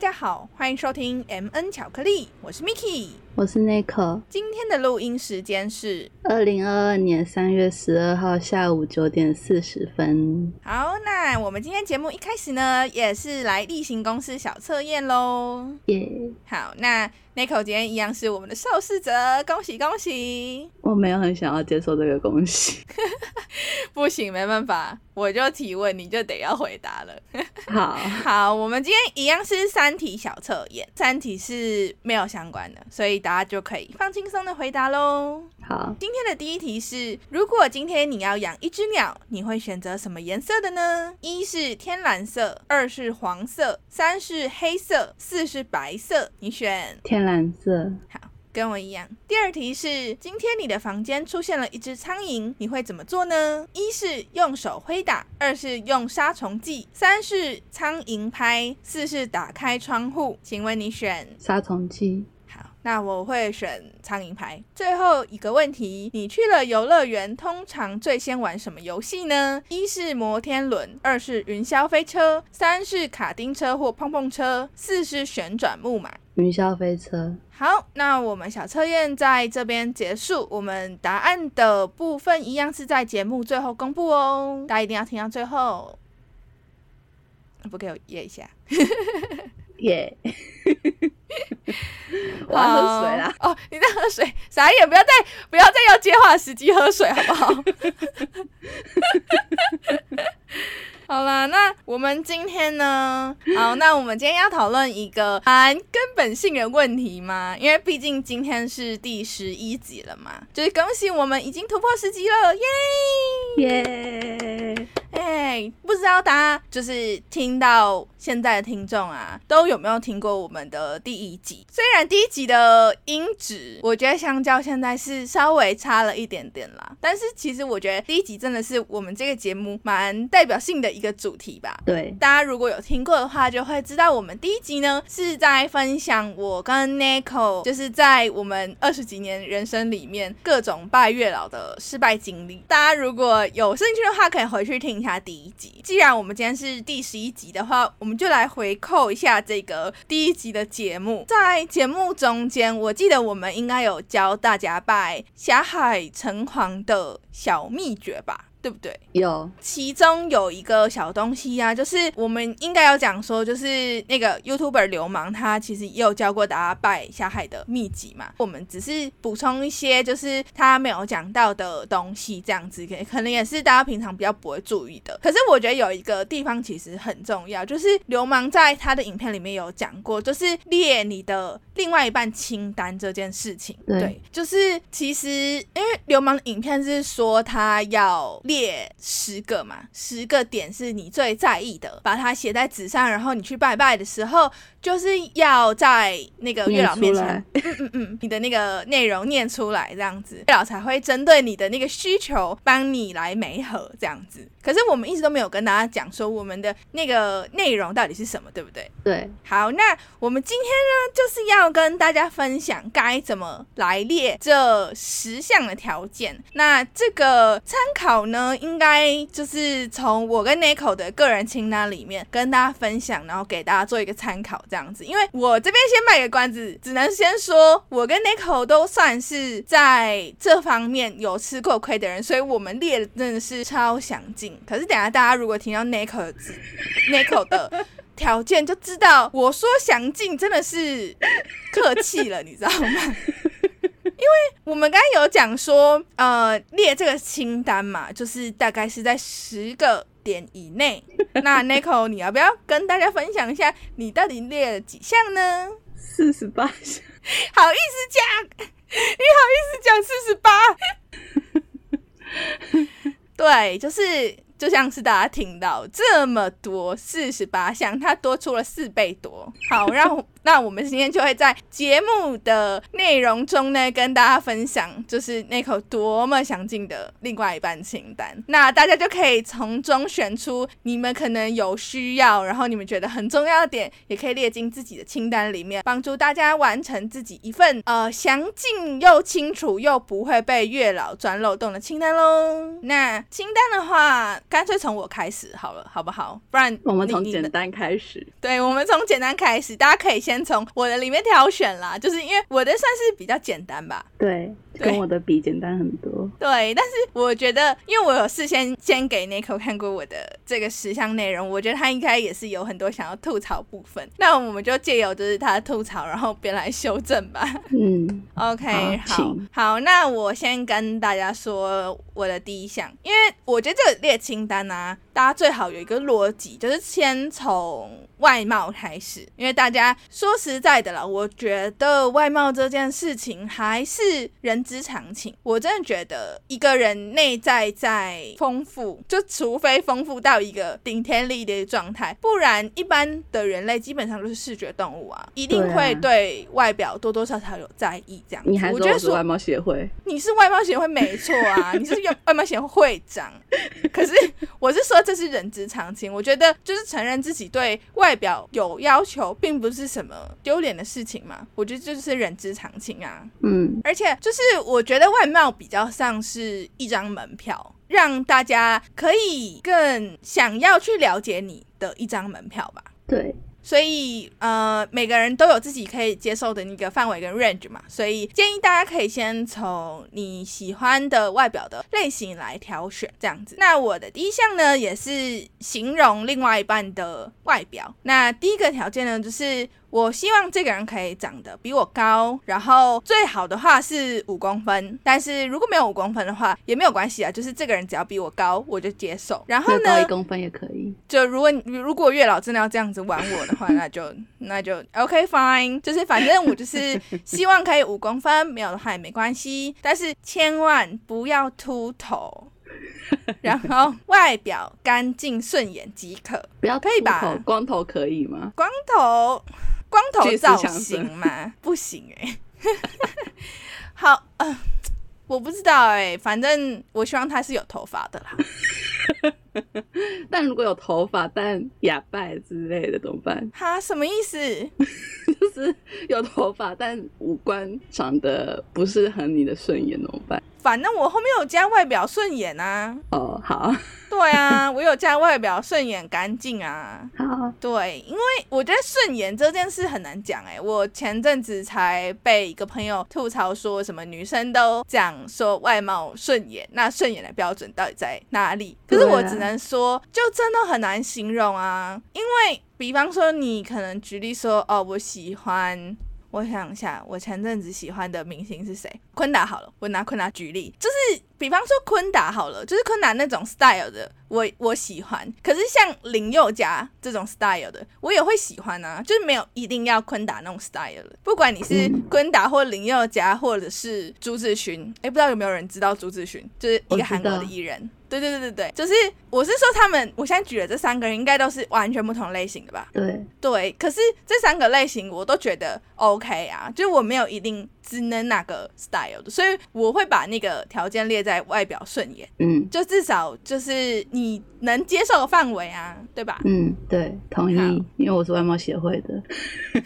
家好，欢迎收听 M N 巧克力，我是 Miki，我是 Nico。今天的录音时间是二零二二年三月十二号下午九点四十分。好，那我们今天节目一开始呢，也是来例行公司小测验喽。耶！好，那 Nico 今天一样是我们的受试者，恭喜恭喜！我没有很想要接受这个恭喜，不行，没办法，我就提问，你就得要回答了。好 好，我们今天一样是三题小测验，三题是没有相关的，所以大家就可以放轻松的回答喽。好，今天的第一题是：如果今天你要养一只鸟，你会选择什么颜色的呢？一是天蓝色，二是黄色，三是黑色，四是白色。你选天蓝色。好。跟我一样。第二题是：今天你的房间出现了一只苍蝇，你会怎么做呢？一是用手挥打，二是用杀虫剂，三是苍蝇拍，四是打开窗户。请问你选杀虫剂？好，那我会选苍蝇拍。最后一个问题：你去了游乐园，通常最先玩什么游戏呢？一是摩天轮，二是云霄飞车，三是卡丁车或碰碰车，四是旋转木马。云霄飞车。好，那我们小测验在这边结束。我们答案的部分一样是在节目最后公布哦，大家一定要听到最后。不给我耶一下，耶！我要喝水啦！哦，你在喝水？傻眼！不要再不要再要接话时机喝水好不好？好了，那我们今天呢？好，那我们今天要讨论一个蛮根本性的问题嘛，因为毕竟今天是第十一集了嘛，就是恭喜我们已经突破十集了，耶耶！哎，不知道大家就是听到现在的听众啊，都有没有听过我们的第一集？虽然第一集的音质，我觉得相较现在是稍微差了一点点啦，但是其实我觉得第一集真的是我们这个节目蛮代表性的一个主题吧。对，大家如果有听过的话，就会知道我们第一集呢是在分享我跟 Nico 就是在我们二十几年人生里面各种拜月老的失败经历。大家如果有兴趣的话，可以回去听一下第一集。既然我们今天是第十一集的话，我们就来回扣一下这个第一集的节目。在节目中间，我记得我们应该有教大家拜霞海城隍的小秘诀吧。对不对？有，其中有一个小东西呀，就是我们应该要讲说，就是那个 YouTuber 流氓，他其实也有教过大家拜下海的秘籍嘛。我们只是补充一些，就是他没有讲到的东西，这样子，可可能也是大家平常比较不会注意的。可是我觉得有一个地方其实很重要，就是流氓在他的影片里面有讲过，就是列你的另外一半清单这件事情。对，就是其实因为流氓的影片是说他要。列十个嘛，十个点是你最在意的，把它写在纸上，然后你去拜拜的时候，就是要在那个月老面前，嗯嗯嗯，你的那个内容念出来，这样子月老才会针对你的那个需求帮你来媒合这样子。可是我们一直都没有跟大家讲说我们的那个内容到底是什么，对不对？对。好，那我们今天呢，就是要跟大家分享该怎么来列这十项的条件。那这个参考呢，应该就是从我跟 Nico 的个人清单里面跟大家分享，然后给大家做一个参考，这样子。因为我这边先卖个关子，只能先说我跟 Nico 都算是在这方面有吃过亏的人，所以我们列的真的是超详尽。可是等下大家如果听到 Nico 的 Nico 的条件，就知道我说详尽真的是客气了，你知道吗？因为我们刚刚有讲说，呃，列这个清单嘛，就是大概是在十个点以内。那 Nico，你要不要跟大家分享一下，你到底列了几项呢？四十八项，好意思讲？你好意思讲四十八？对，就是。就像是大家听到这么多四十八项，它多出了四倍多。好，让 那我们今天就会在节目的内容中呢，跟大家分享，就是那口多么详尽的另外一半清单。那大家就可以从中选出你们可能有需要，然后你们觉得很重要的点，也可以列进自己的清单里面，帮助大家完成自己一份呃详尽又清楚又不会被月老钻漏洞的清单喽。那清单的话。干脆从我开始好了，好不好？不然我们从简单开始。对，我们从简单开始，大家可以先从我的里面挑选啦，就是因为我的算是比较简单吧。对，对跟我的比简单很多。对，但是我觉得，因为我有事先先给 Nico 看过我的这个十项内容，我觉得他应该也是有很多想要吐槽部分。那我们就借由就是他的吐槽，然后边来修正吧。嗯，OK，好请好，那我先跟大家说我的第一项，因为我觉得这个列清单啊，大家最好有一个逻辑，就是先从外貌开始，因为大家说实在的啦，我觉得外貌这件事情还是人之常情。我真的觉得一个人内在在丰富，就除非丰富到一个顶天立地的状态，不然一般的人类基本上都是视觉动物啊，一定会对外表多多少少有在意这样子。你我觉得说外貌协会？你是外貌协会没错啊，你是外外貌协会会长。可是我是说这是人之常情，我觉得就是承认自己对外表有要求，并不是什么丢脸的事情嘛。我觉得这就是人之常情啊。嗯，而且就是我觉得外貌比较像是一张门票，让大家可以更想要去了解你的一张门票吧。对，所以呃，每个人都有自己可以接受的那个范围跟 range 嘛，所以建议大家可以先从你喜欢的外表的类型来挑选，这样子。那我的第一项呢，也是形容另外一半的外表。那第一个条件呢，就是我希望这个人可以长得比我高，然后最好的话是五公分，但是如果没有五公分的话也没有关系啊，就是这个人只要比我高，我就接受。然后呢那高一，公分也可以。就如果如果月老真的要这样子玩我的话，那就那就 OK fine，就是反正我就是希望可以五公分，没有的话也没关系，但是千万不要秃头，然后外表干净顺眼即可，不要可以吧光头可以吗？光头光头造型吗？不行哎、好，呃，我不知道哎、反正我希望他是有头发的啦。但如果有头发但哑拜之类的怎么办？哈，什么意思？就是有头发但五官长得不是很你的顺眼怎么办？反正我后面有加外表顺眼啊，哦，好，对啊，我有加外表顺眼干净啊。好，对，因为我觉得顺眼这件事很难讲哎、我前阵子才被一个朋友吐槽说什么女生都讲说外貌顺眼，那顺眼的标准到底在哪里？可是我只能说，就真的很难形容啊，因为比方说你可能举例说，哦，我喜欢。我想一下，我前阵子喜欢的明星是谁？昆达好了，我拿昆达举例，就是比方说昆达好了，就是昆达那种 style 的，我我喜欢。可是像林宥嘉这种 style 的，我也会喜欢啊，就是没有一定要昆达那种 style 的。不管你是嗯昆达或林宥嘉，或者是朱志勋，哎，不知道有没有人知道朱志勋，就是一个韩国的艺人。对对对对对，就是我是说他们，我现在举的这三个人应该都是完全不同类型的吧？对，对，可是这三个类型我都觉得 OK 啊，就是我没有一定只能哪个 style 的，所以我会把那个条件列在外表顺眼，嗯就至少就是你能接受的范围啊，对吧？嗯，对，同意，因为我是外貌协会的。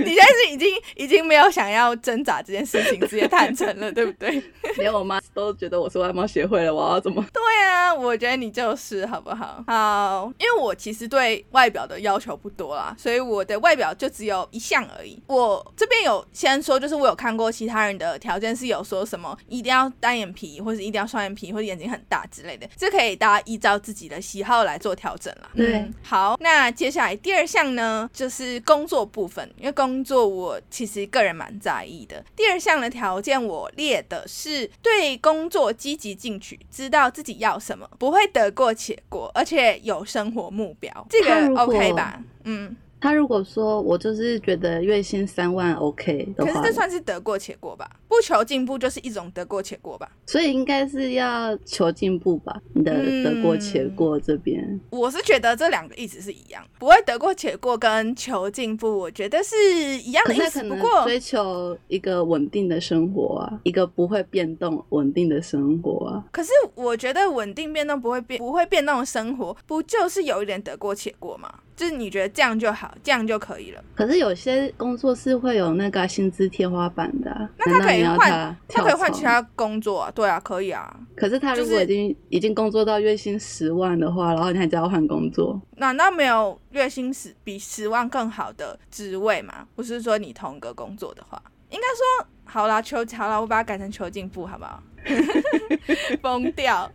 你现在是已经已经没有想要挣扎这件事情，直接坦诚了，对不对？连我妈都觉得我是外貌协会了，我要怎么？对啊，我觉得你就是好不好？好，因为我其实对外表的要求不多啦，所以我的外表就只有一项而已。我这边有先说，就是我有看过其他人的条件是有说什么一定要单眼皮，或者一定要双眼皮，或者眼睛很大之类的，这可以大家依照自己的喜好来做调整啦。对嗯好，那接下来第二项呢，就是工作部分，因为工作我其实个人蛮在意的。第二项的条件我列的是对工作积极进取，知道自己要什么，不会得过且过，而且有生活目标，这个 OK 吧？嗯，他如果说我就是觉得月薪三万 OK 的话可是这，算是得过且过吧？不求进步就是一种得过且过吧？所以应该是要求进步吧？你的嗯得过且过这边，我是觉得这两个意思是一样，不会得过且过跟求进步，我觉得是一样的意思。不过追求一个稳定的生活啊，一个不会变动、稳定的生活啊。可是我觉得稳定变动不会变不会变动的生活，不就是有一点得过且过吗？就是你觉得这样就好，这样就可以了。可是有些工作是会有那个薪资天花板的、啊，那他可以以换他他可以换其他工作啊，对啊，可以啊。可是他如果已经、已经工作到月薪十万的话，然后你还叫他换工作，难道没有月薪十比十万更好的职位吗？不是说你同一个工作的话，应该说好啦，求好啦，我把它改成求进步，好不好？疯掉！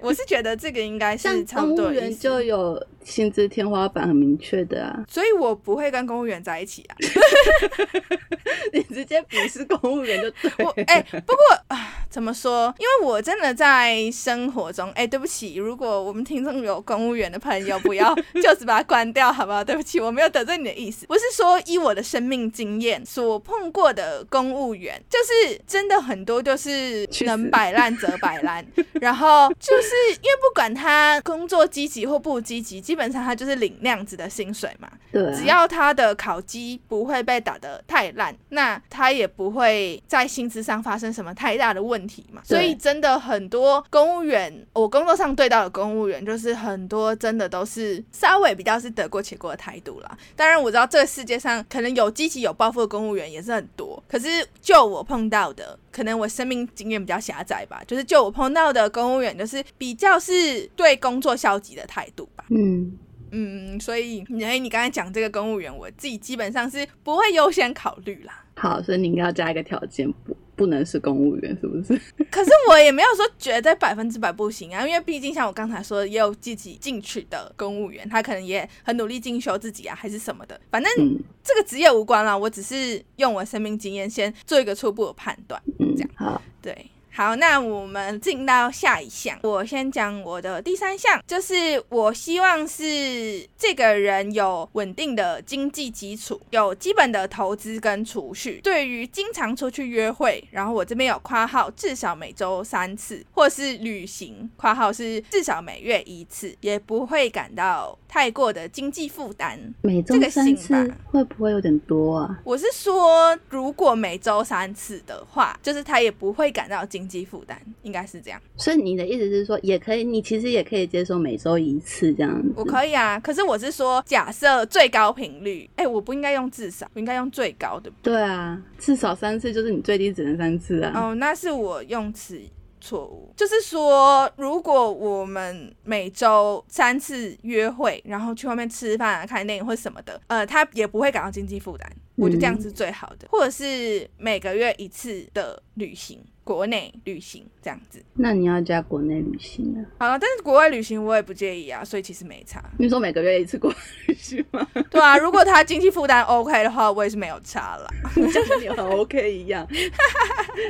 我是觉得这个应该是差不公务多的意思员就有薪资天花板很明确的啊，所以我不会跟公务员在一起啊。你直接鄙视公务员就对我哎、不过啊，怎么说？因为我真的在生活中，哎、对不起，如果我们听众有公务员的朋友，不要就此把它关掉，好不好？对不起，我没有得罪你的意思，不是说依我的生命经验所碰过的公务员，就是真的很多就是能摆烂则摆烂，然后就是因为不管他工作积极或不积极，基本上他就是领那样子的薪水嘛。对啊，只要他的考绩不会被打得太烂，那他也不会在薪资上发生什么太大的问题嘛。所以真的很多公务员，我工作上对到的公务员，就是很多真的都是稍微比较是得过且过的态度啦。当然我知道这个世界上可能有积极有抱负的公务员也是很多，可是就我碰到的，可能我生命经验比较狭窄吧，就是就我碰到的公务员，就是比较是对工作消极的态度吧。嗯，嗯，所以你哎，你刚才讲这个公务员，我自己基本上是不会优先考虑啦。好，所以你应该要加一个条件，不不能是公务员，是不是？可是我也没有说绝对百分之百不行啊，因为毕竟像我刚才说的，也有自己进取的公务员，他可能也很努力进修自己啊，还是什么的。反正嗯这个职业无关啦，我只是用我生命经验先做一个初步的判断。嗯这样，好，对，好，那我们进到下一项。我先讲我的第三项，就是我希望是这个人有稳定的经济基础，有基本的投资跟储蓄。对于经常出去约会，然后我这边有括号至少每周三次，或是旅行（括号是至少每月一次），也不会感到太过的经济负担。每周三次会不会有点多啊？我是说，如果每周三次的话，就是他也不会感到经济负担，应该是这样。所以你的意思是说，也可以，你其实也可以接受每周一次这样子。我可以啊，可是我是说，假设最高频率，哎、我不应该用至少，我应该用最高的。对啊，至少三次就是你最低只能三次啊。哦，那是我用词错误，就是说，如果我们每周三次约会，然后去外面吃饭啊、看电影或什么的，呃，他也不会感到经济负担，我觉得这样是最好的。或者是每个月一次的旅行，国内旅行这样子。那你要加国内旅行啊？好了，但是国外旅行我也不介意啊，所以其实没差。你说每个月一次国外旅行吗？对啊，如果他经济负担 OK 的话，我也是没有差啦。你讲的你很 OK 一样，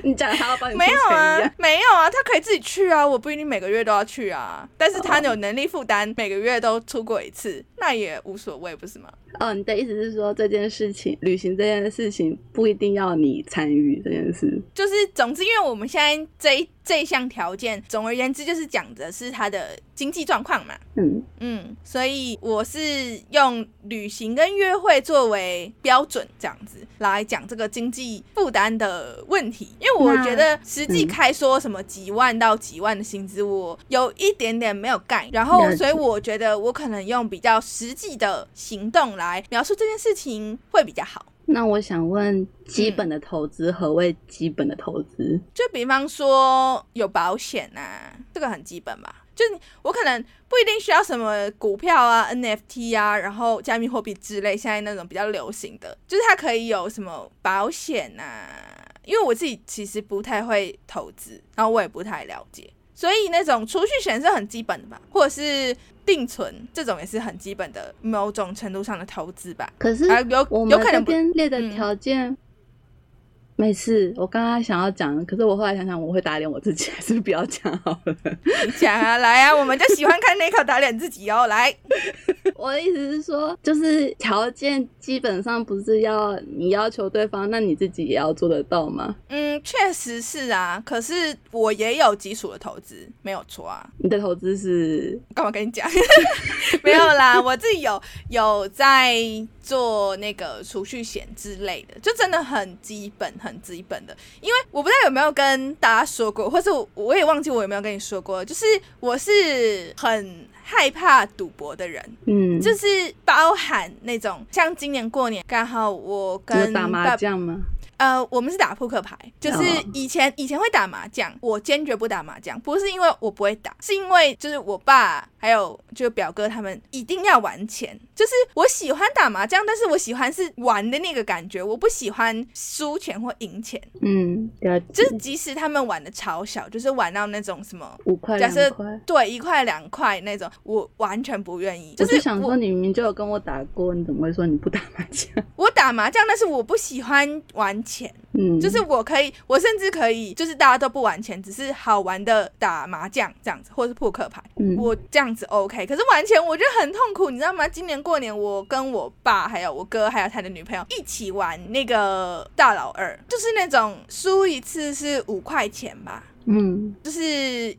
你讲他要帮你没有啊样。，没有啊，他可以自己去啊，我不一定每个月都要去啊。但是他有能力负担每个月都出过一次，那也无所谓，不是吗？哦，你的意思是说这件事情，旅旅行这件事情不一定要你参与这件事。就是总之，因为我们现在这一这一项条件，总而言之就是讲的是他的经济状况嘛。嗯，嗯，所以我是用旅行跟约会作为标准，这样子来讲这个经济负担的问题。因为我觉得实际嗯开说什么几万到几万的薪资，我有一点点没有概念。然后所以我觉得我可能用比较实际的行动来描述这件事情会比较好。那我想问，基本的投资、何谓基本的投资？就比方说有保险啊，这个很基本吧。就你我可能不一定需要什么股票啊、NFT 啊，然后加密货币之类，现在那种比较流行的，就是它可以有什么保险啊。因为我自己其实不太会投资，然后我也不太了解，所以那种储蓄险是很基本的吧，或者是定存这种也是很基本的某种程度上的投资吧。可是啊，有有可能不列的嗯条件，没事。我刚刚想要讲，可是我后来想想，我会打脸我自己，还是不要讲好了。讲啊，来啊，我们就喜欢看那口打脸自己哦，来。我的意思是说，就是条件基本上不是要你要求对方，那你自己也要做得到吗？嗯，确实是啊，可是我也有基础的投资，没有错啊。你的投资是干嘛跟你讲？没有啦，我自己有有在做那个储蓄险之类的，就真的很基本、很基本的。因为我不知道有没有跟大家说过，或是我我也忘记我有没有跟你说过，就是我是很害怕赌博的人，嗯，就是包含那种像今年过年刚好我跟打麻爸将吗？呃呃，我们是打扑克牌，就是哦以前以前会打麻将，我坚决不打麻将，不是因为我不会打，是因为就是我爸还有就表哥他们一定要玩钱，就是我喜欢打麻将，但是我喜欢是玩的那个感觉，我不喜欢输钱或赢钱，嗯。就是即使他们玩的超小，就是玩到那种什么。五块假设。对一块两块那种，我完全不愿意。就我是想说，你明明就有跟我打过，你怎么会说你不打麻将？我打麻将，但是我不喜欢玩钱。嗯，就是我可以，我甚至可以，就是大家都不玩钱，只是好玩的打麻将这样子，或者是扑克牌，嗯我这样子 OK。可是玩钱我觉得很痛苦，你知道吗？今年过年我跟我爸还有我哥还有他的女朋友一起玩那个大老二，就是那种输一次是五块钱吧。嗯，就是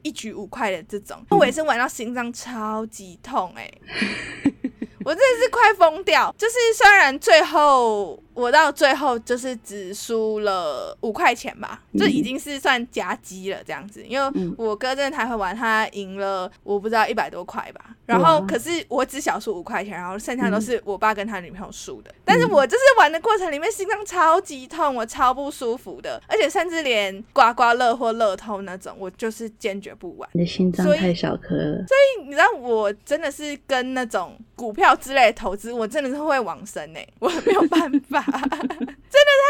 一局五块的这种，我也是玩到心脏超级痛哎、我真的是快疯掉。就是虽然最后我到最后就是只输了五块钱吧，嗯就已经是算夹击了这样子。因为嗯我哥真的太会玩，他赢了我不知道一百多块吧。然后可是我只小输五块钱，然后剩下都嗯是我爸跟他女朋友输的。但是我就是玩的过程里面心脏超级痛，我超不舒服的，而且甚至连刮刮乐或乐透那种，我就是坚决不玩。你的心脏太小颗了。所以你知道我真的是跟那种股票之类的投资，我真的是会往生呢、我没有办法，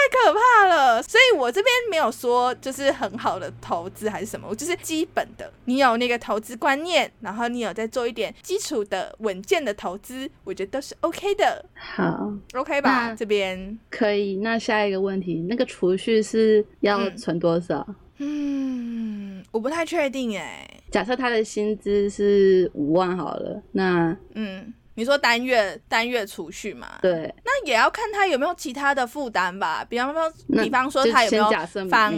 太可怕了。所以我这边没有说就是很好的投资还是什么，我就是基本的，你有那个投资观念，然后你有在做一点基础的稳健的投资，我觉得都是 OK 的好，，OK 吧？那这边，可以。那下一个问题，那个储蓄是要嗯存多少？嗯，我不太确定哎、假设他的薪资是五万好了，那嗯。你说单月单月储蓄嘛？对，那也要看他有没有其他的负担吧，比方说，比方说他有没有房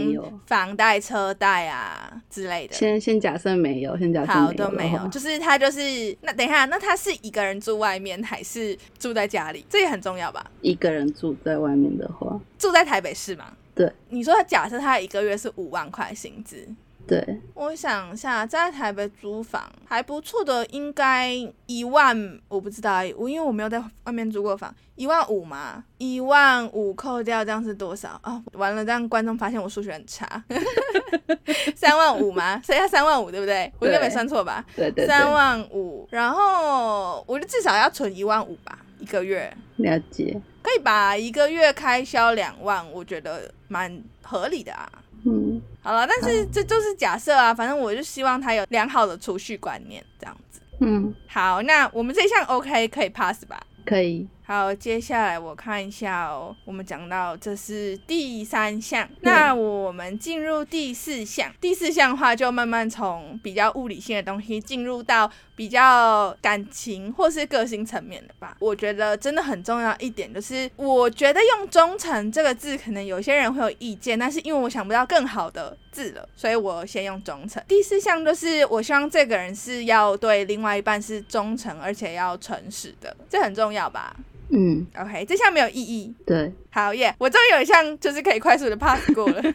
房贷、车贷啊之类的。先先假设没有，先假设好，都没有，就是他就是那等一下，那他是一个人住外面还是住在家里？这也很重要吧？一个人住在外面的话，住在台北市吗？对，你说他假设他一个月是五万块薪资，对，我想一下，在台北租房还不错的，应该一万，我不知道，我因为我没有在外面租过房，一万五嘛，一万五扣掉这样是多少啊、完了，这样观众发现我数学很差，三万五吗？剩下三万五对不对？我应该没算错吧？对对三对，万五，然后我就至少要存一万五吧，一个月了解。可以吧？一个月开销两万，我觉得蛮合理的啊。嗯，好了，但是这就是假设啊，反正我就希望他有良好的储蓄观念，这样子。嗯，好，那我们这项 OK 可以 pass 吧？可以。好，接下来我看一下哦，我们讲到这是第三项，那我们进入第四项。第四项的话，就慢慢从比较物理性的东西进入到比较感情或是个性层面的吧。我觉得真的很重要一点就是，我觉得用忠诚这个字，可能有些人会有意见，但是因为我想不到更好的字了，所以我先用忠诚。第四项就是，我希望这个人是要对另外一半是忠诚，而且要诚实的，这很重要吧？嗯，OK，这项没有意义。对，好耶我终于有一项就是可以快速的 pass 过了。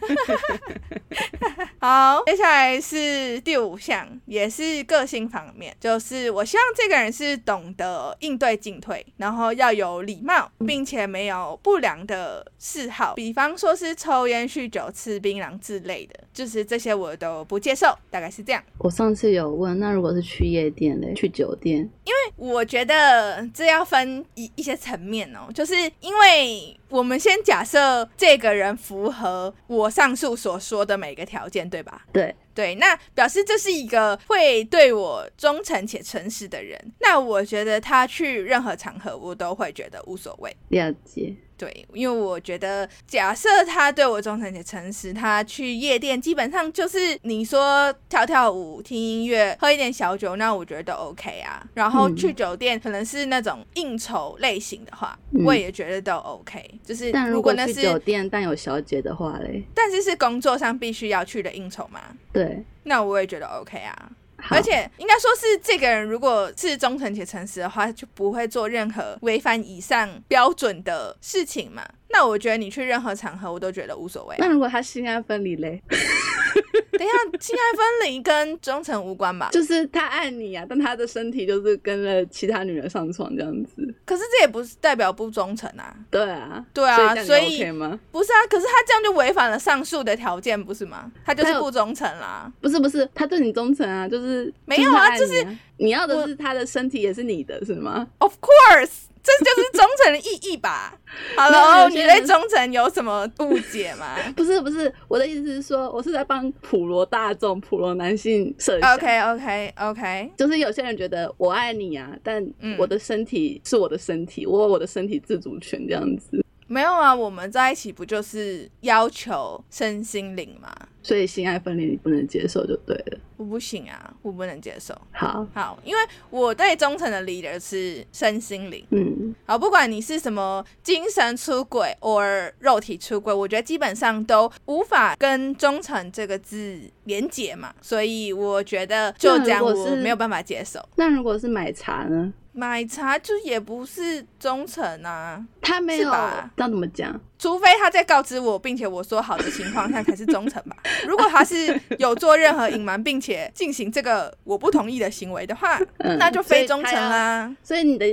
好，接下来是第五项，也是个性方面，就是我希望这个人是懂得应对进退，然后要有礼貌，并且没有不良的嗜好，比方说是抽烟、酗酒、吃槟榔之类的，就是这些我都不接受，大概是这样。我上次有问，那如果是去夜店嘞，去酒店，因为我觉得这要分一一些层面哦，就是因为我们先假设这个人符合我上述所说的每个条件，对吧？对，对，那表示这是一个会对我忠诚且诚实的人。那我觉得他去任何场合，我都会觉得无所谓。了解。对，因为我觉得，假设他对我忠诚且诚实，他去夜店基本上就是你说跳跳舞、听音乐、喝一点小酒，那我觉得都 OK 啊。然后嗯去酒店可能是那种应酬类型的话，嗯我也觉得都 OK。就是但如果那是，去酒店但有小姐的话嘞，但是是工作上必须要去的应酬嘛，对，那我也觉得 OK 啊。好。而且应该说是这个人如果是忠诚且诚实的话，就不会做任何违反以上标准的事情嘛。那我觉得你去任何场合，我都觉得无所谓。啊、那如果他性爱分离嘞，等一下，性爱分离跟忠诚无关吧？就是他爱你啊，但他的身体就是跟了其他女人上床这样子。可是这也不是代表不忠诚啊。对啊，对啊，所以？不是啊，可是他这样就违反了上述的条件，不是吗？他就是不忠诚啦。不是不是，他对你忠诚啊，就是没有啊，就是你要的是他的身体也是你的，是吗？Of course。这就是忠诚的意义吧？Hello，你对忠诚有什么误解吗？不是不是，我的意思是说，我是在帮普罗大众、普罗男性设想。OK OK OK，就是有些人觉得我爱你啊，但我的身体是我的身体，我有我的身体自主权这样子。没有啊，我们在一起不就是要求身心灵吗？所以性爱分离你不能接受就对了。我不行啊，我不能接受。好，好，因为我对忠诚的理解是身心灵。嗯，好，不管你是什么精神出轨或肉体出轨，我觉得基本上都无法跟忠诚这个字连结嘛。所以我觉得就这样，我没有办法接受。那如果是买茶呢？买茶就也不是忠诚啊，他没有，那怎么讲？除非他在告知我，并且我说好的情况下才是忠诚吧。如果他是有做任何隐瞒，并且进行这个我不同意的行为的话，那就非忠诚啦。所以你的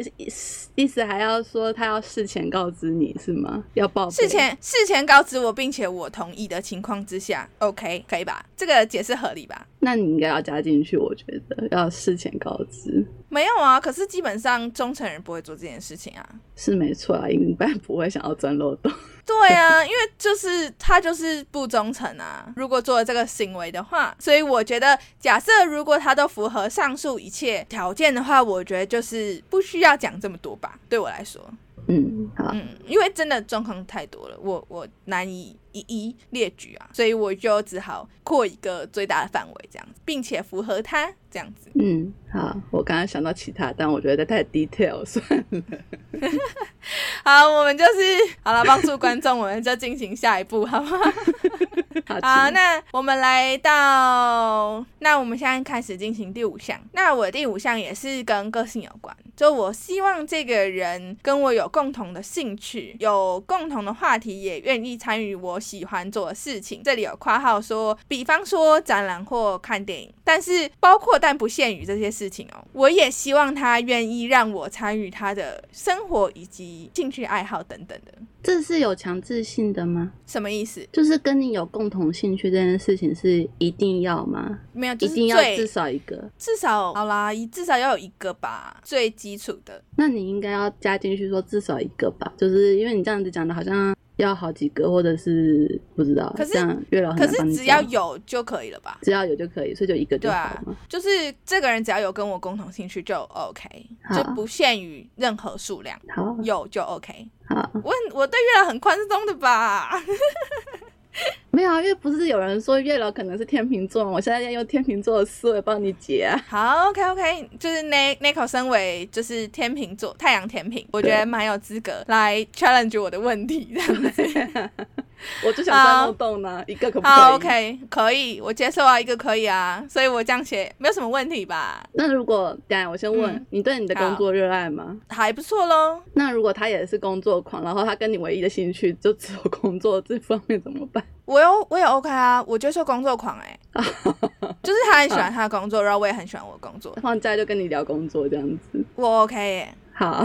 意思还要说他要事前告知你是吗？要报事前事前告知我，并且我同意的情况之下，OK 可以吧？这个解释合理吧？那你应该要加进去，我觉得要事前告知。没有啊，可是基本上忠诚人不会做这件事情啊。是没错啊，一般不会想要钻漏洞。对啊，因为就是他就是不忠诚啊。如果做了这个行为的话，所以我觉得，假设如果他都符合上述一切条件的话，我觉得就是不需要讲这么多吧。对我来说。嗯，好，嗯，因为真的状况太多了，我我难以一一列举啊，所以我就只好扩一个最大的范围这样子，并且符合它这样子。嗯，好，我刚刚想到其他，但我觉得太 detail 算了。好，我们就是好了，帮助观众，我们就进行下一步，好吗？好，那我们来到，那我们现在开始进行第五项。那我第五项也是跟个性有关，就我希望这个人跟我有共同的兴趣，有共同的话题，也愿意参与我喜欢做的事情。这里有括号说，比方说展览或看电影，但是包括但不限于这些事情哦。我也希望他愿意让我参与他的生活以及兴趣爱好等等的。这是有强制性的吗？什么意思？就是跟你有共同兴趣这件事情是一定要吗？没有，一定要至少一个，至少好啦，至少要有一个吧，最基础的。那你应该要加进去说至少一个吧，就是因为你这样子讲的好像。要好几个，或者是不知道，可是月老可是只要有就可以了吧？只要有就可以，所以就一个就好就是这个人只要有跟我共同兴趣就 OK，就不限于任何数量，有就 OK。好，我我对月老很宽松的吧。没有啊，因为不是有人说月老可能是天秤座吗？我现在要用天秤座的思维帮你解啊。好，OK OK，就是 N Nico 身为就是天秤座太阳天秤，我觉得蛮有资格来 challenge 我的问题这样子。我就想钻漏洞呢，一个可不可以？好，OK，可以，我接受啊，一个可以啊，所以我这样写没有什么问题吧？那如果等下我先问你，对你的工作热爱吗？还不错喽。那如果他也是工作狂，然后他跟你唯一的兴趣就只有工作这方面怎么办？我有，我也 OK 啊，我接受工作狂哎，就是他很喜欢他的工作，然后我也很喜欢我的工作，放假就跟你聊工作这样子，我 OK 耶。好。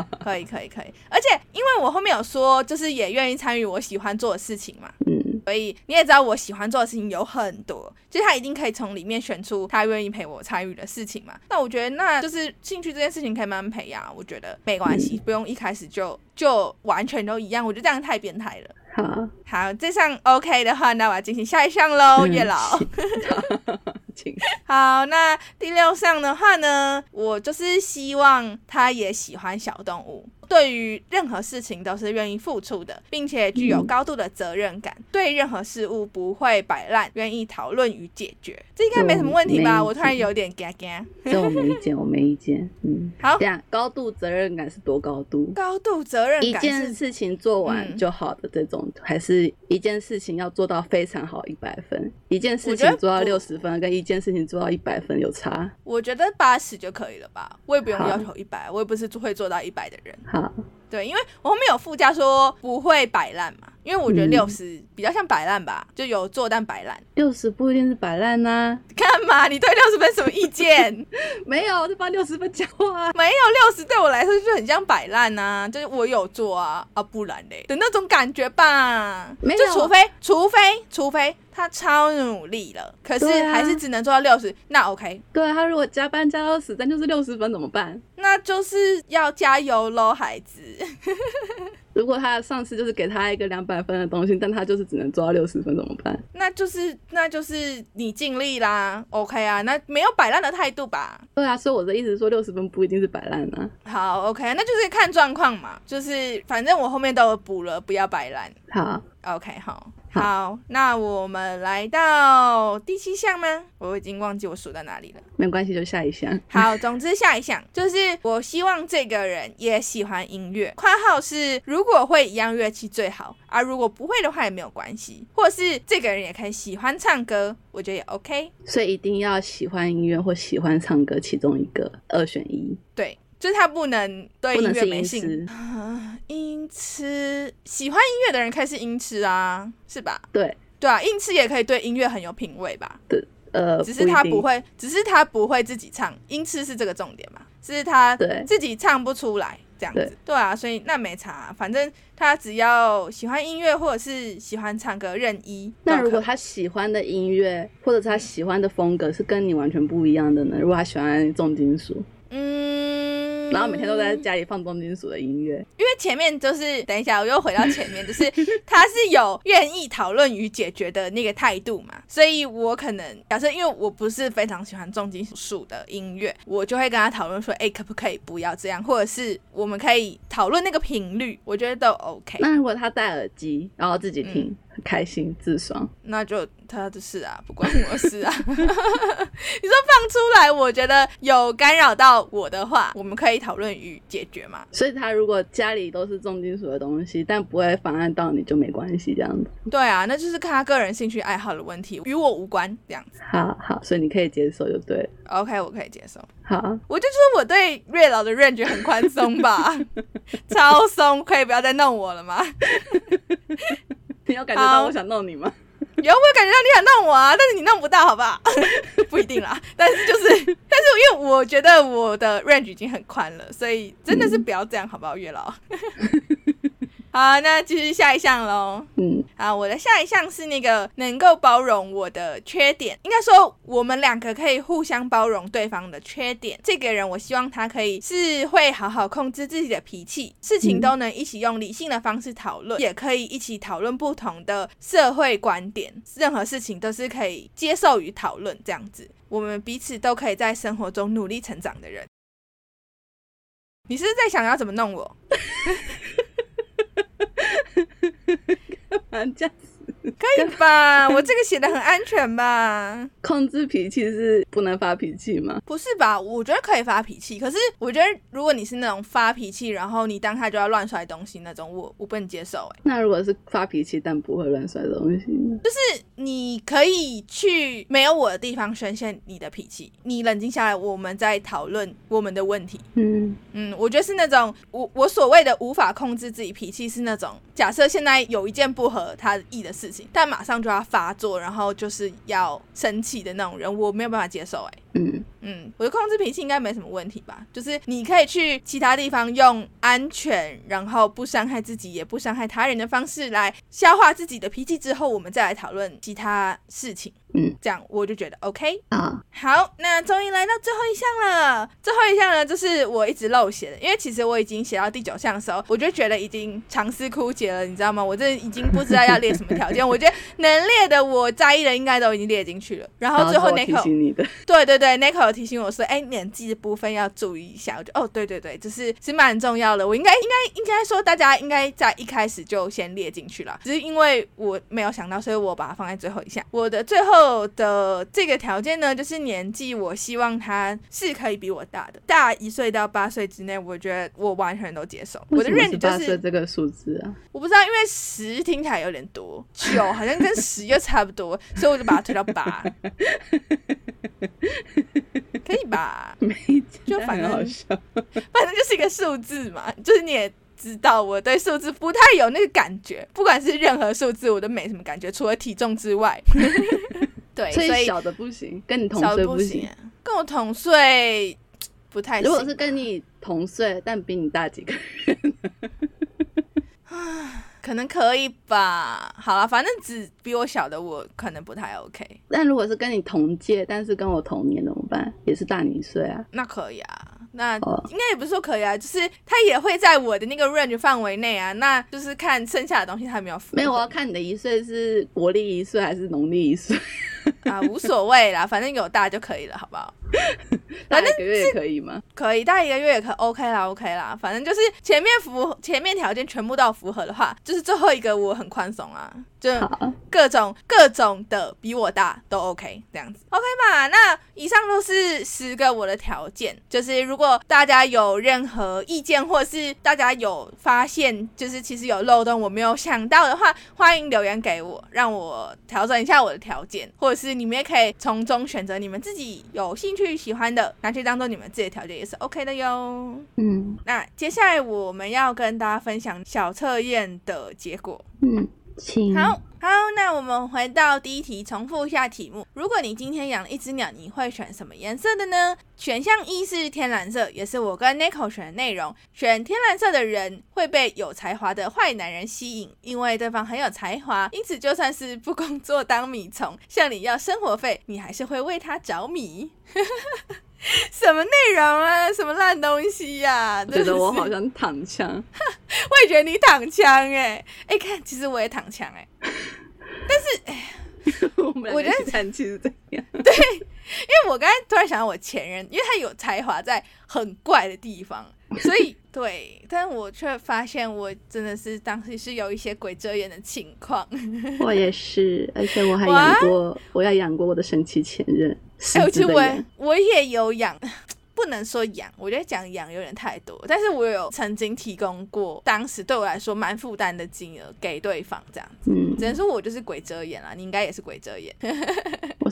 可以可以可以，而且因为我后面有说，就是也愿意参与我喜欢做的事情嘛，嗯，所以你也知道我喜欢做的事情有很多，就是他一定可以从里面选出他愿意陪我参与的事情嘛。那我觉得那就是兴趣这件事情可以慢慢培养，我觉得没关系，不用一开始就就完全都一样，我觉得这样太变态了。好，好，这项 OK 的话，那我要进行下一项喽，月老。好，那第六项的话呢，我就是希望他也喜欢小动物。对于任何事情都是愿意付出的，并且具有高度的责任感，对任何事物不会摆烂，愿意讨论与解决，这应该没什么问题吧？我突然有点嘎嘎。这我没意见，我没意见。嗯，好，这样高度责任感是多高度？高度责任感，一件事情做完就好的这种，还是一件事情要做到非常好一百分？一件事情做到六十分，跟一件事情做到一百分有差？我觉得八十就可以了吧？我也不用要求一百，我也不是会做到一百的人。好。好，对，因为我后面有附加说不会摆烂嘛，因为我觉得嗯六十比较像摆烂吧，就有做但摆烂。六十不一定是摆烂呐，干嘛？你对六十分什么意见？没有，我是帮六十分讲话啊。没有六十对我来说就很像摆烂呐，就是我有做啊啊，不然嘞的那种感觉吧。没有就除非除非除非他超努力了，可是还是只能做到六十，那 OK，对啊，他如果加班加到死，但就是六十分怎么办？那就是要加油喽，孩子。如果他的上司就是给他一个两百分的东西，但他就是只能做到六十分怎么办？那就是那就是你尽力啦，OK 啊，那没有摆烂的态度吧。对啊，所以我的意思是说，六十分不一定是摆烂啊。好，OK，那就是看状况嘛，就是反正我后面都有补了，不要摆烂。好，OK，好，好好，那我们来到第七项吗？我已经忘记我数到哪里了。没关系，就下一项。好，总之下一项就是我希望这个人也喜欢音乐。括号是如果会一样乐器最好，而、如果不会的话也没有关系，或是这个人也可以喜欢唱歌，我觉得也 OK。所以一定要喜欢音乐或喜欢唱歌其中一个，二选一，对，就是他不能对音乐没兴 音痴。啊，音痴喜欢音乐的人可以是音痴啊，是吧？对，对啊，音痴也可以对音乐很有品味吧？对呃，只是他不会，只是他不会自己唱，音痴是这个重点嘛？是他对自己唱不出来这样子对。对啊，所以那没差，反正他只要喜欢音乐或者是喜欢唱歌，任一都可以。那如果他喜欢的音乐或者是他喜欢的风格是跟你完全不一样的呢？如果他喜欢重金属，嗯，然后每天都在家里放重金属的音乐，因为前面就是等一下，我又回到前面，就是 他是有愿意讨论与解决的那个态度嘛，所以我可能假设，因为我不是非常喜欢重金属的音乐，我就会跟他讨论说，哎、可不可以不要这样，或者是我们可以讨论那个频率，我觉得都 OK。那如果他戴耳机，然后自己听，开心自爽，那就他的事啊，不关我事啊。你说放出来，我觉得有干扰到我的话，我们可以讨论与解决嘛。所以他如果家里都是重金属的东西，但不会妨碍到你就没关系，这样子。对啊，那就是看他个人兴趣爱好的问题，与我无关，这样子。好好，所以你可以接受就对了。OK，我可以接受。好，我就说我对月老的 range 很宽松吧，超松，可以不要再弄我了吗？你有感觉到我想弄你吗？有，我有感觉到你想弄我啊，但是你弄不到，好不好？不一定啦，但是就是，但是因为我觉得我的 range 已经很宽了，所以真的是不要这样，好不好，月老？好，那继续下一项喽。嗯，啊，我的下一项是那个能够包容我的缺点，应该说我们两个可以互相包容对方的缺点。这个人，我希望他可以是会好好控制自己的脾气，事情都能一起用理性的方式讨论，也可以一起讨论不同的社会观点，任何事情都是可以接受与讨论这样子。我们彼此都可以在生活中努力成长的人。你是是在想要怎么弄我？反正这样可以吧？我这个写的很安全吧？控制脾气是不能发脾气吗？不是吧？我觉得可以发脾气，可是我觉得如果你是那种发脾气，然后你当下就要乱摔东西那种，我我不能接受、欸。那如果是发脾气但不会乱摔东西呢？就是你可以去没有我的地方宣泄你的脾气，你冷静下来，我们再讨论我们的问题。嗯，嗯，我觉得是那种我我所谓的无法控制自己脾气，是那种假设现在有一件不合他意的事但马上就要发作，然后就是要生气的那种人，我没有办法接受、欸。哎，嗯，嗯，我的控制脾气应该没什么问题吧？就是你可以去其他地方用安全，然后不伤害自己也不伤害他人的方式来消化自己的脾气，之后我们再来讨论其他事情。嗯，这样我就觉得 OK。好，好，那终于来到最后一项了。最后一项呢，就是我一直漏写的，因为其实我已经写到第九项的时候，我就觉得已经长思枯竭了，你知道吗？我这已经不知道要列什么条件。我觉得能列的，我在意的应该都已经列进去了。然后最后我 n i 提 c o 醒你的，对对对 n i c o 有提醒我说，哎，年纪的部分要注意一下。我就哦，对对对，就是是蛮重要的。我应该应该应该说，大家应该在一开始就先列进去了，只是因为我没有想到，所以我把它放在最后一项。我的最后的这个条件呢，就是年纪，我希望他是可以比我大的，大一岁到八岁之内，我觉得我完全都接受。我的为什么 range 是八岁就是这个数字啊？我不知道，因为十听起来有点多，九好像跟十又差不多，所以我就把它推到八。可 可以吧？没，就反正好笑，反正就是一个数字嘛，就是你也知道我对数字不太有那个感觉，不管是任何数字我都没什么感觉，除了体重之外。对，所以小的不行，跟你同岁不行，跟我同岁不太。如果是跟你同岁但比你大几个月，可能可以吧。好了，反正只比我小的我可能不太 OK。但如果是跟你同届但是跟我同年怎么办？也是大你一岁啊？那可以啊。那应该也不是说可以啊，就是他也会在我的那个 range 范围内啊。那就是看剩下的东西他没有。没有，我要看你的一岁是国历一岁还是农历一岁。啊，无所谓啦，反正有大就可以了，好不好？大一个月也可以吗？可以，大一个月也可 OK 啦，OK 啦。反正就是前面符前面条件全部都符合的话，就是最后一个我很宽松啊，就各种各种的比我大都 OK 这样子，OK 嘛？那以上都是十个我的条件，就是如果大家有任何意见，或者是大家有发现，就是其实有漏洞我没有想到的话，欢迎留言给我，让我调整一下我的条件，或者是你们也可以从中选择你们自己有兴趣喜欢的。拿去当做你们自己的条件也是 OK 的哟。嗯，那接下来我们要跟大家分享小测验的结果。嗯，请好。好，那我们回到第一题，重复一下题目。如果你今天养了一只鸟，你会选什么颜色的呢？选项一是天蓝色，也是我跟 Nico 选的内容。选天蓝色的人会被有才华的坏男人吸引，因为对方很有才华，因此就算是不工作当米虫，向你要生活费，你还是会为他着迷。什么内容啊？什么烂东西呀？觉得我好像躺枪，我也觉得你躺枪哎哎，看，其实我也躺枪哎，但是哎，我觉得惨其实怎样？对，因为我刚才突然想到我前任，因为他有才华在很怪的地方，所以 对，但我却发现我真的是当时是有一些鬼遮眼的情况。我也是，而且我还养过，我要养过我的神奇前任。哎，其实我我也有养，不能说养，我觉得讲养有点太多。但是我有曾经提供过，当时对我来说蛮负担的金额给对方，这样子。嗯，只能说我就是鬼遮眼啦，你应该也是鬼遮眼。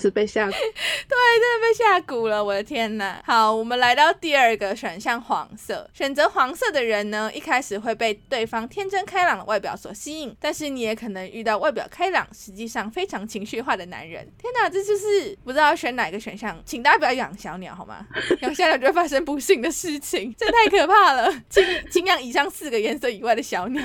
是被吓，对，真的被吓蛊了，我的天哪！好，我们来到第二个选项，黄色。选择黄色的人呢，一开始会被对方天真开朗的外表所吸引，但是你也可能遇到外表开朗，实际上非常情绪化的男人。天哪，这就是不知道选哪个选项，请大家不要养小鸟好吗？养小鸟就会发生不幸的事情，这太可怕了。请请养以上四个颜色以外的小鸟。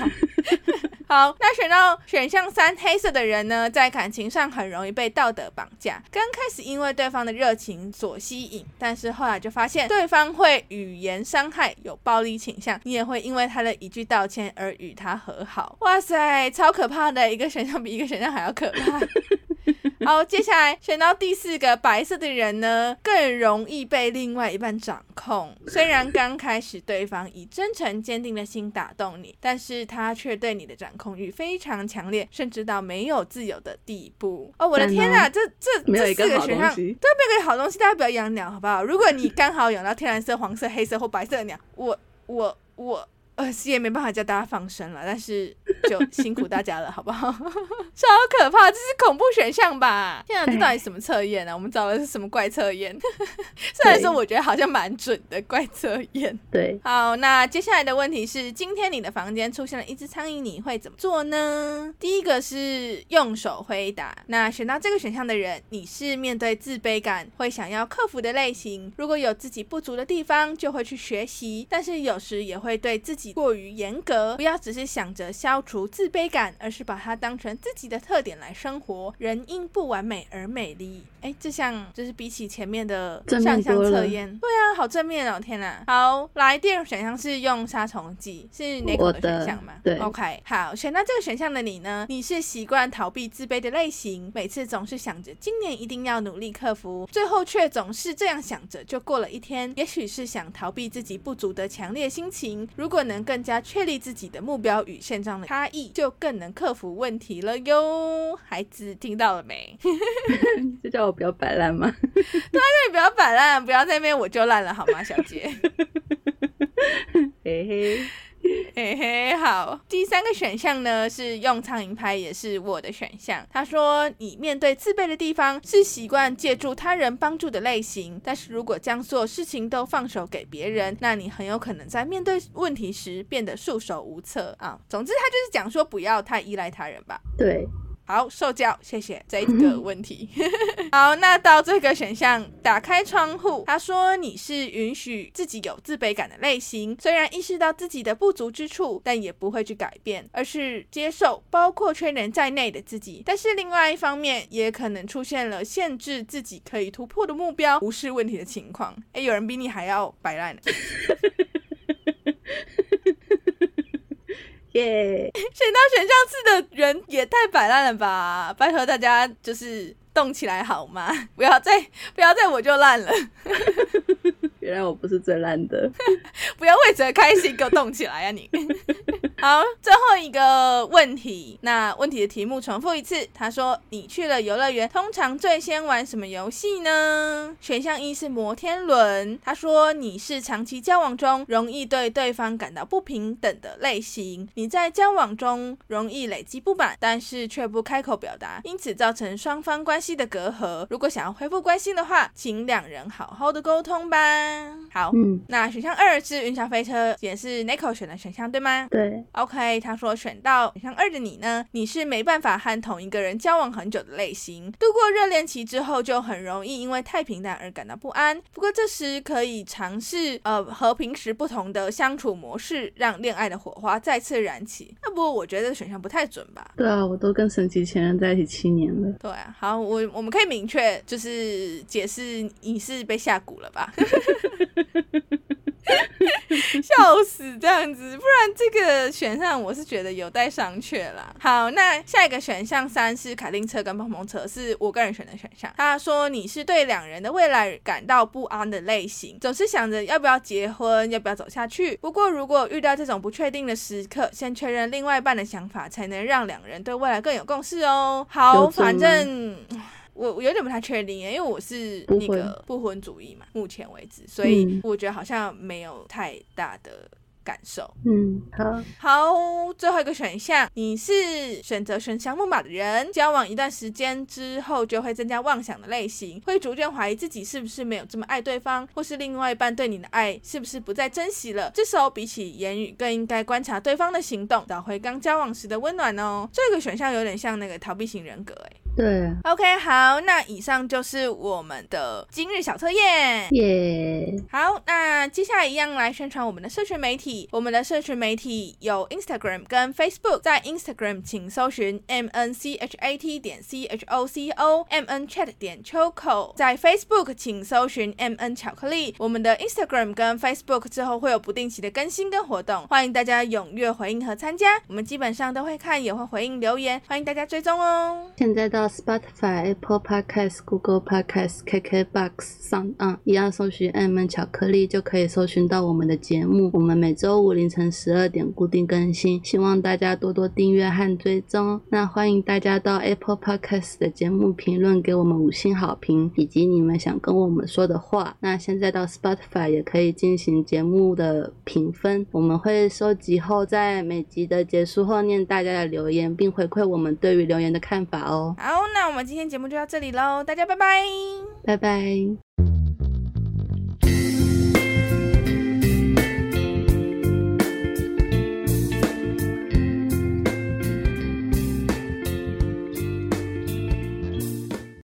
好，那选到选项三黑色的人呢，在感情上很容易被道德绑架。刚开始因为对方的热情所吸引，但是后来就发现对方会语言伤害，有暴力倾向，你也会因为他的一句道歉而与他和好。哇塞，超可怕的一个选项比一个选项还要可怕。好，接下来选到第四个白色的人呢，更容易被另外一半掌控。虽然刚开始对方以真诚坚定的心打动你，但是他却对你的掌控欲非常强烈，甚至到没有自由的地步。哦，我的天啊，这这这四个选项都没有个好东西，大家不要养鸟好不好？如果你刚好养到天蓝色、黄色、黑色或白色的鸟，我我我。呃，是也没办法叫大家放生了，但是就辛苦大家了，好不好？超可怕，这是恐怖选项吧？天啊，这到底什么测验呢？我们找的是什么怪测验？虽然说我觉得好像蛮准的怪测验。对，好，那接下来的问题是，今天你的房间出现了一只苍蝇，你会怎么做呢？第一个是用手回答。那选到这个选项的人，你是面对自卑感会想要克服的类型。如果有自己不足的地方，就会去学习，但是有时也会对自己。过于严格，不要只是想着消除自卑感，而是把它当成自己的特点来生活。人因不完美而美丽。哎，这项就是比起前面的上项测验，对啊，好正面哦！天哪，好，来第二个选项是用杀虫剂，是哪个选项嘛？对，OK，好，选到这个选项的你呢？你是习惯逃避自卑的类型，每次总是想着今年一定要努力克服，最后却总是这样想着就过了一天。也许是想逃避自己不足的强烈心情，如果能更加确立自己的目标与现状的差异，就更能克服问题了哟。孩子听到了没？就叫我不要摆烂吗？对啊，你不要摆烂，不要在那边我就烂了好吗，小姐？嘿嘿。嘿嘿，好。第三个选项呢是用苍蝇拍，也是我的选项。他说，你面对自卑的地方是习惯借助他人帮助的类型，但是如果将所有事情都放手给别人，那你很有可能在面对问题时变得束手无策啊。总之，他就是讲说不要太依赖他人吧。对。好，受教，谢谢这个问题。好，那到这个选项，打开窗户。他说你是允许自己有自卑感的类型，虽然意识到自己的不足之处，但也不会去改变，而是接受包括缺人在内的自己。但是另外一方面，也可能出现了限制自己可以突破的目标，无视问题的情况。哎，有人比你还要摆烂。耶！选到选项四的人也太摆烂了吧！拜托大家就是动起来好吗？不要再不要再我就烂了。原来我不是最烂的，不要为此开心，给我动起来啊你！好，最后一个问题，那问题的题目重复一次。他说：“你去了游乐园，通常最先玩什么游戏呢？”选项一是摩天轮。他说：“你是长期交往中容易对对方感到不平等的类型，你在交往中容易累积不满，但是却不开口表达，因此造成双方关系的隔阂。如果想要恢复关系的话，请两人好好的沟通吧。”好，嗯，那选项二是云霄飞车，也是 Nico 选的选项，对吗？对。OK，他说选到选项二的你呢，你是没办法和同一个人交往很久的类型，度过热恋期之后就很容易因为太平淡而感到不安。不过这时可以尝试呃和平时不同的相处模式，让恋爱的火花再次燃起。那不过我觉得选项不太准吧？对啊，我都跟神奇前任在一起七年了。对啊，好，我我们可以明确就是解释你是被下蛊了吧？笑死，这样子，不然这个选项我是觉得有待商榷啦。好，那下一个选项三是卡丁车跟碰碰车，是我个人选的选项。他说你是对两人的未来感到不安的类型，总是想着要不要结婚，要不要走下去。不过如果遇到这种不确定的时刻，先确认另外一半的想法，才能让两人对未来更有共识哦。好，反正。我我有点不太确定，因为我是那个不婚主义嘛，目前为止，所以我觉得好像没有太大的感受。嗯，好，好，最后一个选项，你是选择选项木马的人，交往一段时间之后就会增加妄想的类型，会逐渐怀疑自己是不是没有这么爱对方，或是另外一半对你的爱是不是不再珍惜了。这时候比起言语，更应该观察对方的行动，找回刚交往时的温暖哦。这个选项有点像那个逃避型人格，哎。对，OK，好，那以上就是我们的今日小测验，耶。好，那接下来一样来宣传我们的社群媒体。我们的社群媒体有 Instagram 跟 Facebook，在 Instagram 请搜寻 M N C H A T 点 C H O C O M N Chat 点 Choco，在 Facebook 请搜寻 M N 巧克力。我们的 Instagram 跟 Facebook 之后会有不定期的更新跟活动，欢迎大家踊跃回应和参加。我们基本上都会看，也会回应留言，欢迎大家追踪哦。现在到。Spotify、Apple Podcast、Google Podcast、KKBox 上，嗯，一样搜寻 M 巧克力就可以搜寻到我们的节目。我们每周五凌晨十二点固定更新，希望大家多多订阅和追踪。那欢迎大家到 Apple Podcast 的节目评论给我们五星好评，以及你们想跟我们说的话。那现在到 Spotify 也可以进行节目的评分，我们会收集后在每集的结束后念大家的留言，并回馈我们对于留言的看法哦。好好。那我们今天节目就到这里喽，大家拜拜，拜拜。